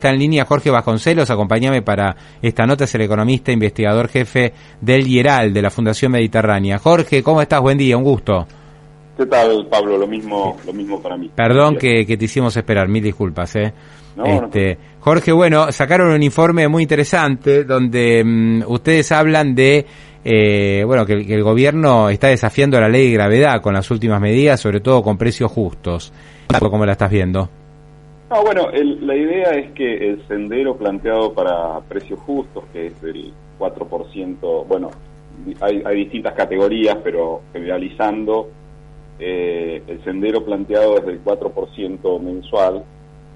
Está en línea Jorge Vasconcelos, acompáñame para esta nota, es el economista, investigador jefe del IERAL, de la Fundación Mediterránea. Jorge, ¿cómo estás? Buen día, un gusto. ¿Qué tal, Pablo? Lo mismo, lo mismo para mí. Perdón que, te hicimos esperar, mil disculpas. ¿eh? este, Jorge, bueno, sacaron un informe muy interesante donde mm, ustedes hablan de eh, bueno que, el gobierno está desafiando la ley de gravedad con las últimas medidas, sobre todo con precios justos. ¿Cómo la estás viendo? No, bueno, la idea es que el sendero planteado para precios justos, que es el 4%, bueno, hay, distintas categorías, pero generalizando, eh, el sendero planteado es del 4% mensual.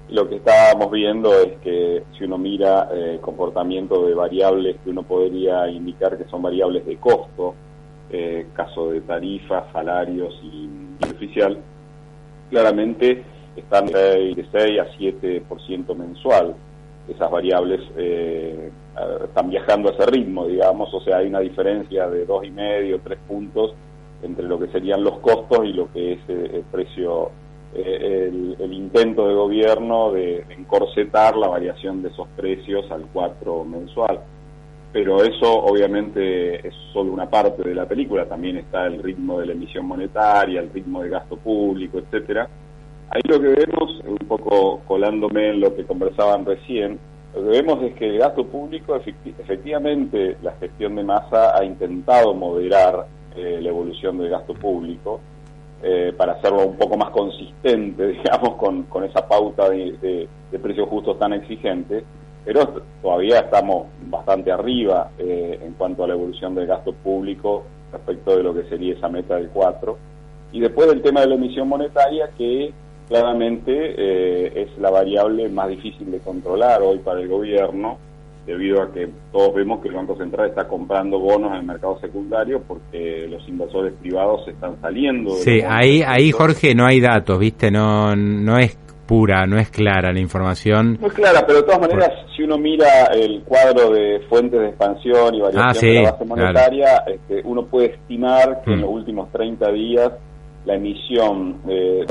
lo que estábamos viendo es que si uno mira el eh, comportamiento de variables que uno podría indicar que son variables de costo, eh, caso de tarifas, salarios y oficial, claramente están de 6 a 7% mensual. Esas variables eh, están viajando a ese ritmo, digamos, o sea, hay una diferencia de dos y medio, tres puntos entre lo que serían los costos y lo que es eh, el precio, eh, el, intento de gobierno de, encorsetar la variación de esos precios al 4 mensual. Pero eso obviamente es solo una parte de la película, también está el ritmo de la emisión monetaria, el ritmo de gasto público, etcétera Ahí lo que vemos, un poco colándome en lo que conversaban recién, lo que vemos es que el gasto público, efectivamente, la gestión de masa ha intentado moderar eh, la evolución del gasto público eh, para hacerlo un poco más consistente, digamos, con, esa pauta de, precios justos tan exigente, pero todavía estamos bastante arriba eh, en cuanto a la evolución del gasto público respecto de lo que sería esa meta del 4. Y después del tema de la emisión monetaria, que claramente eh, es la variable más difícil de controlar hoy para el gobierno, debido a que todos vemos que el Banco Central está comprando bonos en el mercado secundario porque los inversores privados están saliendo. sí, ahí, ahí Jorge no hay datos, ¿viste? No, no es pura, no es clara la información. No es clara, pero de todas maneras, si uno mira el cuadro de fuentes de expansión y variación ah, de la base monetaria, este, uno puede estimar que en los últimos 30 días la emisión, eh,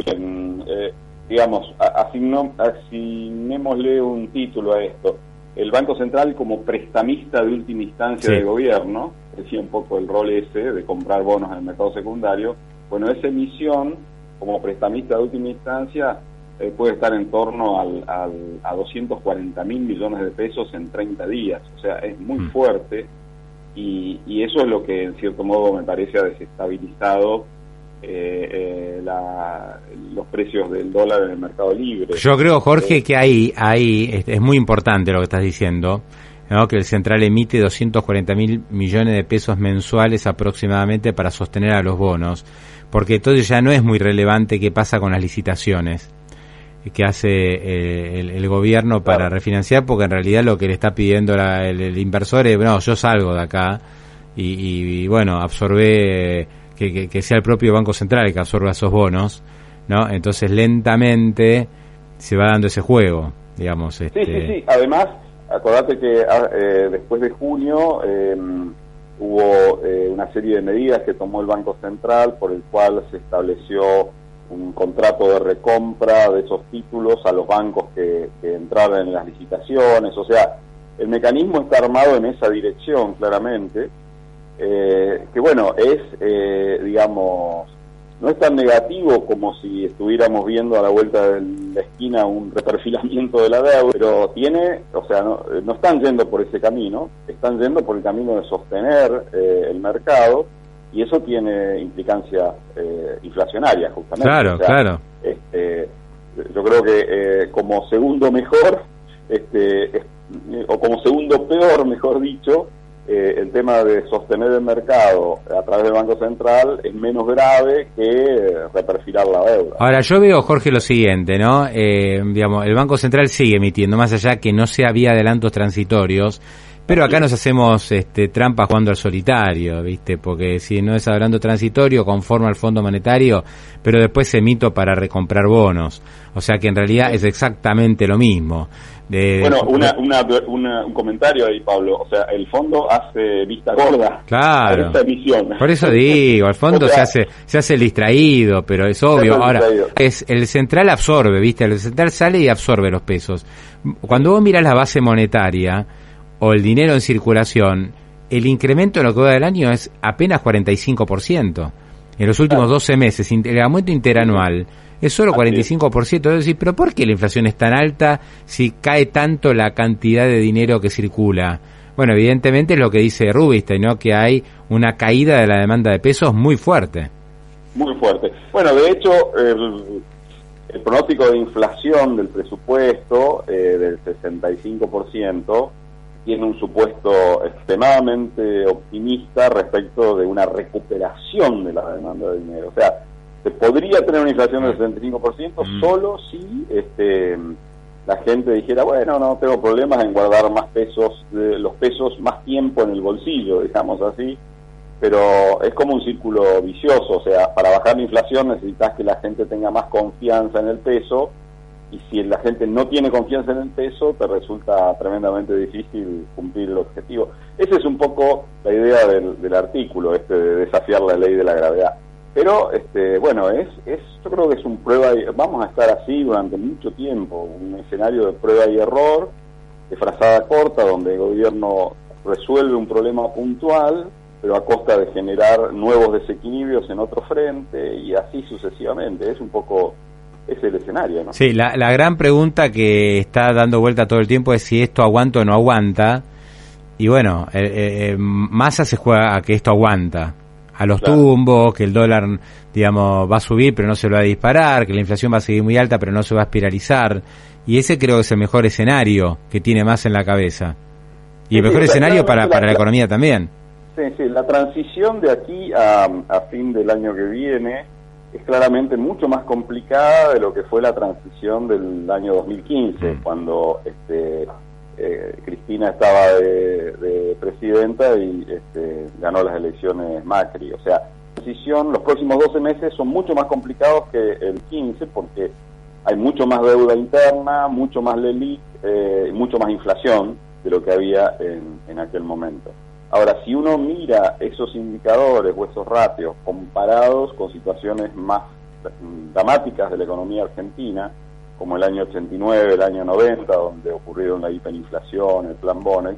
eh, digamos, asignémosle un título a esto. El Banco Central como prestamista de última instancia del gobierno, decía un poco el rol ese de comprar bonos en el mercado secundario, bueno, esa emisión como prestamista de última instancia eh, puede estar en torno al, a 240 mil millones de pesos en 30 días, o sea, es muy mm. fuerte y, y eso es lo que en cierto modo me parece ha desestabilizado eh, eh, los precios del dólar en el mercado libre. Yo creo, Jorge, eh, que ahí, ahí es, muy importante lo que estás diciendo, que el central emite 240 mil millones de pesos mensuales aproximadamente para sostener a los bonos, porque entonces ya no es muy relevante qué pasa con las licitaciones que hace el, gobierno para refinanciar, porque en realidad lo que le está pidiendo el, inversor es, bueno, yo salgo de acá y, y bueno, absorbe que, sea el propio Banco Central el que absorba esos bonos, ¿no? Entonces lentamente se va dando ese juego, digamos. Este... Sí, sí, sí. Además, acordate que ah, eh, después de junio em, hubo eh, una serie de medidas que tomó el Banco Central por el cual se estableció un contrato de recompra de esos títulos a los bancos que, que entraran en las licitaciones. O sea, el mecanismo está armado en esa dirección, claramente eh, que bueno, es, eh, digamos, no es tan negativo como si estuviéramos viendo a la vuelta de la esquina un reperfilamiento de la deuda, pero tiene, o sea, no, no están yendo por ese camino, están yendo por el camino de sostener eh, el mercado y eso tiene implicancias eh, inflacionarias justamente. Claro, claro. Este, yo creo que como segundo mejor, este, o como segundo peor, mejor dicho, eh, el tema de sostener el mercado a través del Banco Central es menos grave que reperfilar la deuda. Ahora, yo veo, Jorge, lo siguiente, ¿no? Eh, digamos, el Banco Central sigue emitiendo, más allá que no sea vía adelantos transitorios, Pero acá nos hacemos este, trampa jugando al solitario, ¿viste? Porque si no es hablando transitorio, conforma al Fondo Monetario, pero después se emito para recomprar bonos. O sea que en realidad es exactamente lo mismo. bueno, una, un comentario ahí, Pablo. O sea, el fondo hace vista gorda. Claro. Por eso digo, el fondo se hace se hace el distraído, pero es obvio. Ahora, es el central absorbe, ¿viste? El central sale y absorbe los pesos. Cuando vos miras la base monetaria o el dinero en circulación, el incremento en lo que va del año es apenas 45%. En los últimos 12 meses, el aumento interanual es solo 45%. Es decir, ¿pero por qué la inflación es tan alta si cae tanto la cantidad de dinero que circula? Bueno, evidentemente es lo que dice Rubinstein, ¿no? Que hay una caída de la demanda de pesos muy fuerte. Muy fuerte. Bueno, de hecho, el, pronóstico de inflación del presupuesto eh, del 65% tiene un supuesto extremadamente optimista respecto de una recuperación de la demanda de dinero. O sea, se podría tener una inflación del 65% mm. solo si este, la gente dijera, bueno, no tengo problemas en guardar más pesos, los pesos más tiempo en el bolsillo, digamos así, pero es como un círculo vicioso, o sea, para bajar la inflación necesitas que la gente tenga más confianza en el peso y si la gente no tiene confianza en el peso, te resulta tremendamente difícil cumplir el objetivo. Esa es un poco la idea del, artículo, este de desafiar la ley de la gravedad. Pero, este, bueno, es, es, yo creo que es un prueba, y, vamos a estar así durante mucho tiempo, un escenario de prueba y error, de frazada corta, donde el gobierno resuelve un problema puntual, pero a costa de generar nuevos desequilibrios en otro frente y así sucesivamente. Es un poco es el escenario, ¿no? Sí, la, la gran pregunta que está dando vuelta todo el tiempo es si esto aguanta o no aguanta. Y bueno, eh, eh, eh Massa se juega a que esto aguanta a los tumbos, que el dólar, digamos, va a subir pero no se lo va a disparar, que la inflación va a seguir muy alta pero no se va a espiralizar. Y ese creo que es el mejor escenario que tiene más en la cabeza. Y el mejor escenario para, para la, economía también. Sí, sí, la transición de aquí a, a fin del año que viene es claramente mucho más complicada de lo que fue la transición del año 2015, mm. cuando este, eh, Cristina estaba de, presidenta y este, ganó las elecciones Macri. O sea, decisión, los próximos 12 meses son mucho más complicados que el 15 porque hay mucho más deuda interna, mucho más LELIC eh, mucho más inflación de lo que había en, en aquel momento. Ahora, si uno mira esos indicadores o esos ratios comparados con situaciones más dramáticas de la economía argentina, como el año 89, el año 90, donde ocurrieron la hiperinflación, el plan Bonex,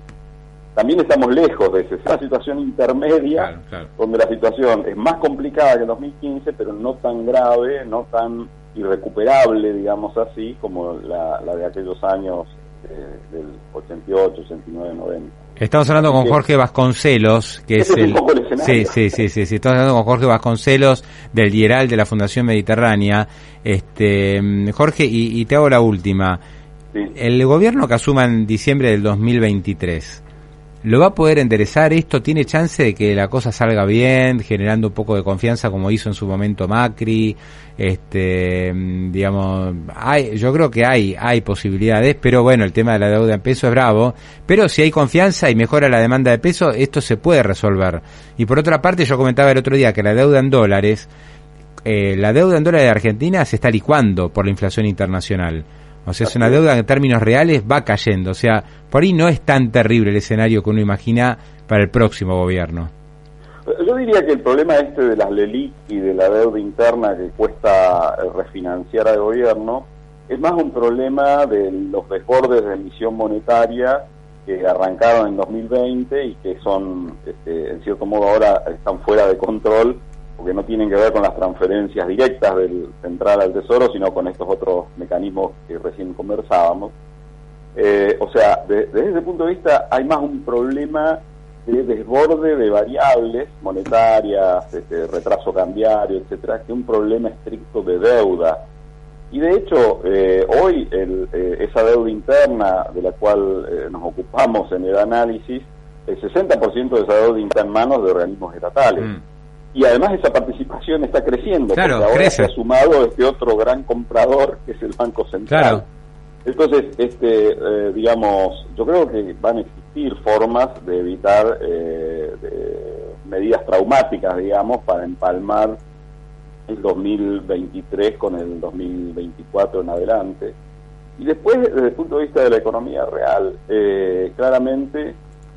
también estamos lejos de esa, una situación intermedia, donde la situación es más complicada que en 2015, pero no tan grave, no tan irrecuperable, digamos así, como la, de aquellos años del 88, 89, 90. Estamos hablando con Jorge Vasconcelos, que es el... sí, sí, sí, sí, sí, estamos hablando con Jorge Vasconcelos del Dieral de la Fundación Mediterránea. Este, Jorge, y, te hago la última. El gobierno que asuma en diciembre del 2023, ¿Lo va a poder enderezar esto? ¿Tiene chance de que la cosa salga bien, generando un poco de confianza como hizo en su momento Macri? Este, digamos, hay, yo creo que hay, hay posibilidades, pero bueno, el tema de la deuda en peso es bravo. Pero si hay confianza y mejora la demanda de peso, esto se puede resolver. Y por otra parte, yo comentaba el otro día que la deuda en dólares, eh, la deuda en dólares de Argentina se está licuando por la inflación internacional. O sea, es una deuda que en términos reales va cayendo. O sea, por ahí no es tan terrible el escenario que uno imagina para el próximo gobierno. Yo diría que el problema este de las LELIC y de la deuda interna que cuesta eh, refinanciar al gobierno es más un problema de los desbordes de emisión monetaria que arrancaron en 2020 y que son, este, en cierto modo, ahora están fuera de control porque no tienen que ver con las transferencias directas del central al tesoro, sino con estos otros mecanismos que recién conversábamos. Eh, o sea, desde ese punto de vista hay más un problema de desborde de variables monetarias, este, retraso cambiario, etcétera, que un problema estricto de deuda. Y de hecho, eh, hoy eh, esa deuda interna de la cual nos ocupamos en el análisis, el 60% de esa deuda está en manos de organismos estatales. Mm y además esa participación está creciendo, claro, porque ahora se ha sumado este otro gran comprador que es el Banco Central. Entonces, este, eh, digamos, yo creo que van a existir formas de evitar medidas traumáticas, digamos, para empalmar el 2023 con el 2024 en adelante. Y después, desde el punto de vista de la economía real, eh, claramente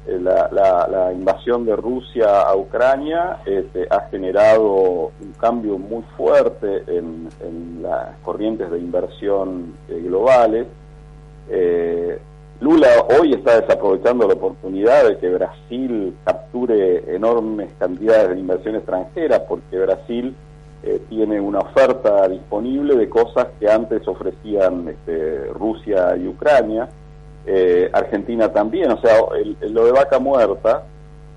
eh, la, invasión de Rusia a Ucrania este, ha generado un cambio muy fuerte en, las corrientes de inversión eh, globales. Lula hoy está desaprovechando la oportunidad de que Brasil capture enormes cantidades de inversión extranjera, porque Brasil eh, tiene una oferta disponible de cosas que antes ofrecían este, Rusia y Ucrania, eh, Argentina también, o sea, lo de vaca muerta,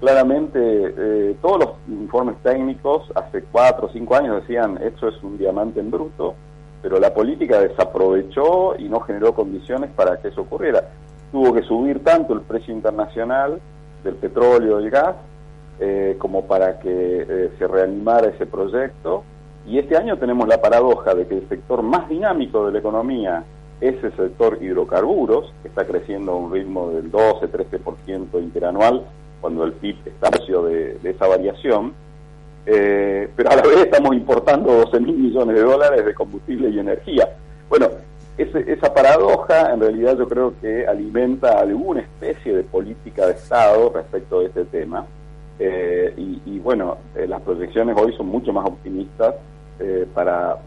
claramente eh, todos los informes técnicos hace cuatro o cinco años decían esto es un diamante en bruto, pero la política desaprovechó y no generó condiciones para que eso ocurriera. Tuvo que subir tanto el precio internacional del petróleo, del gas, como para que se reanimara ese proyecto y este año tenemos la paradoja de que el sector más dinámico de la economía es el sector hidrocarburos, que está creciendo a un ritmo del 12-13% interanual, cuando el PIB está de, de esa variación. Eh, pero a la vez estamos importando 12 mil millones de dólares de combustible y energía. Bueno, esa paradoja en realidad yo creo que alimenta alguna especie de política de Estado respecto de este tema. Eh, y, bueno, eh, las proyecciones hoy son mucho más optimistas para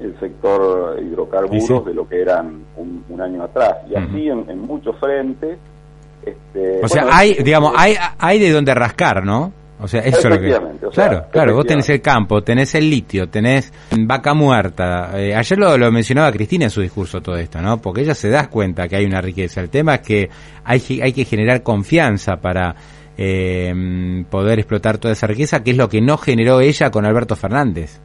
el sector hidrocarburos de lo que eran un, año atrás. Y así en, muchos frentes. Este, o sea, hay, digamos, hay, hay de donde rascar, ¿no? O sea, eso es lo que... claro, claro, vos tenés el campo, tenés el litio, tenés vaca muerta. Eh, ayer lo, lo, mencionaba Cristina en su discurso todo esto, ¿no? Porque ella se da cuenta que hay una riqueza. El tema es que hay, hay que generar confianza para eh, poder explotar toda esa riqueza, que es lo que no generó ella con Alberto Fernández.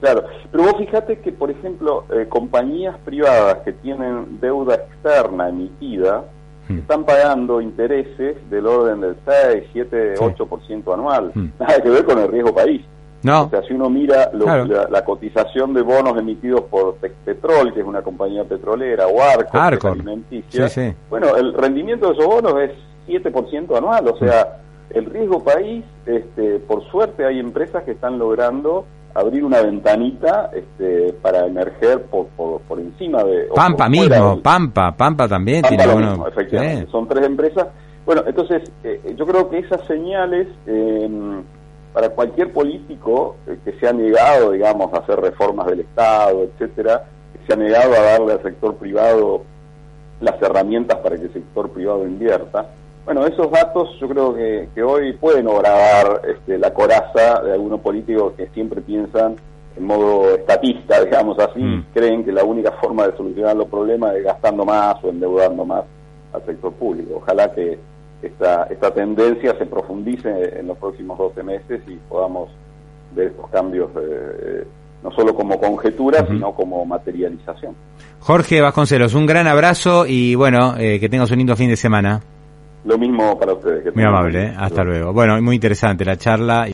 Claro, pero vos fíjate que, por ejemplo, eh, compañías privadas que tienen deuda externa emitida hmm. están pagando intereses del orden del 6, 7, 8% anual. Hmm. Nada que ver con el riesgo país. No. O sea, si uno mira la, cotización de bonos emitidos por Petrol, que es una compañía petrolera, o Arco, alimenticia, bueno, el rendimiento de esos bonos es 7% anual. O sea, hmm. el riesgo país, este, por suerte hay empresas que están logrando abrir una ventanita este, para emerger por, por, encima de... Pampa mismo, Pampa, Pampa también tiene uno. efectivamente, son tres empresas. Bueno, entonces eh, yo creo que esas señales em, para cualquier político eh, que se ha negado, digamos, a hacer reformas del Estado, etcétera, que se ha negado a darle al sector privado las herramientas para que el sector privado invierta, bueno, esos datos yo creo que, hoy pueden obrar este, la coraza de algunos políticos que siempre piensan en modo estatista, digamos así, mm. creen que la única forma de solucionar los problemas es gastando más o endeudando más al sector público. Ojalá que esta, esta tendencia se profundice en los próximos 12 meses y podamos ver estos cambios eh, no solo como conjetura, sino como materialización. Jorge Vasconcelos, un gran abrazo y bueno, eh, que tengas un lindo fin de semana. Lo mismo para ustedes. muy amable, ¿eh? hasta luego. Bueno, muy interesante la charla.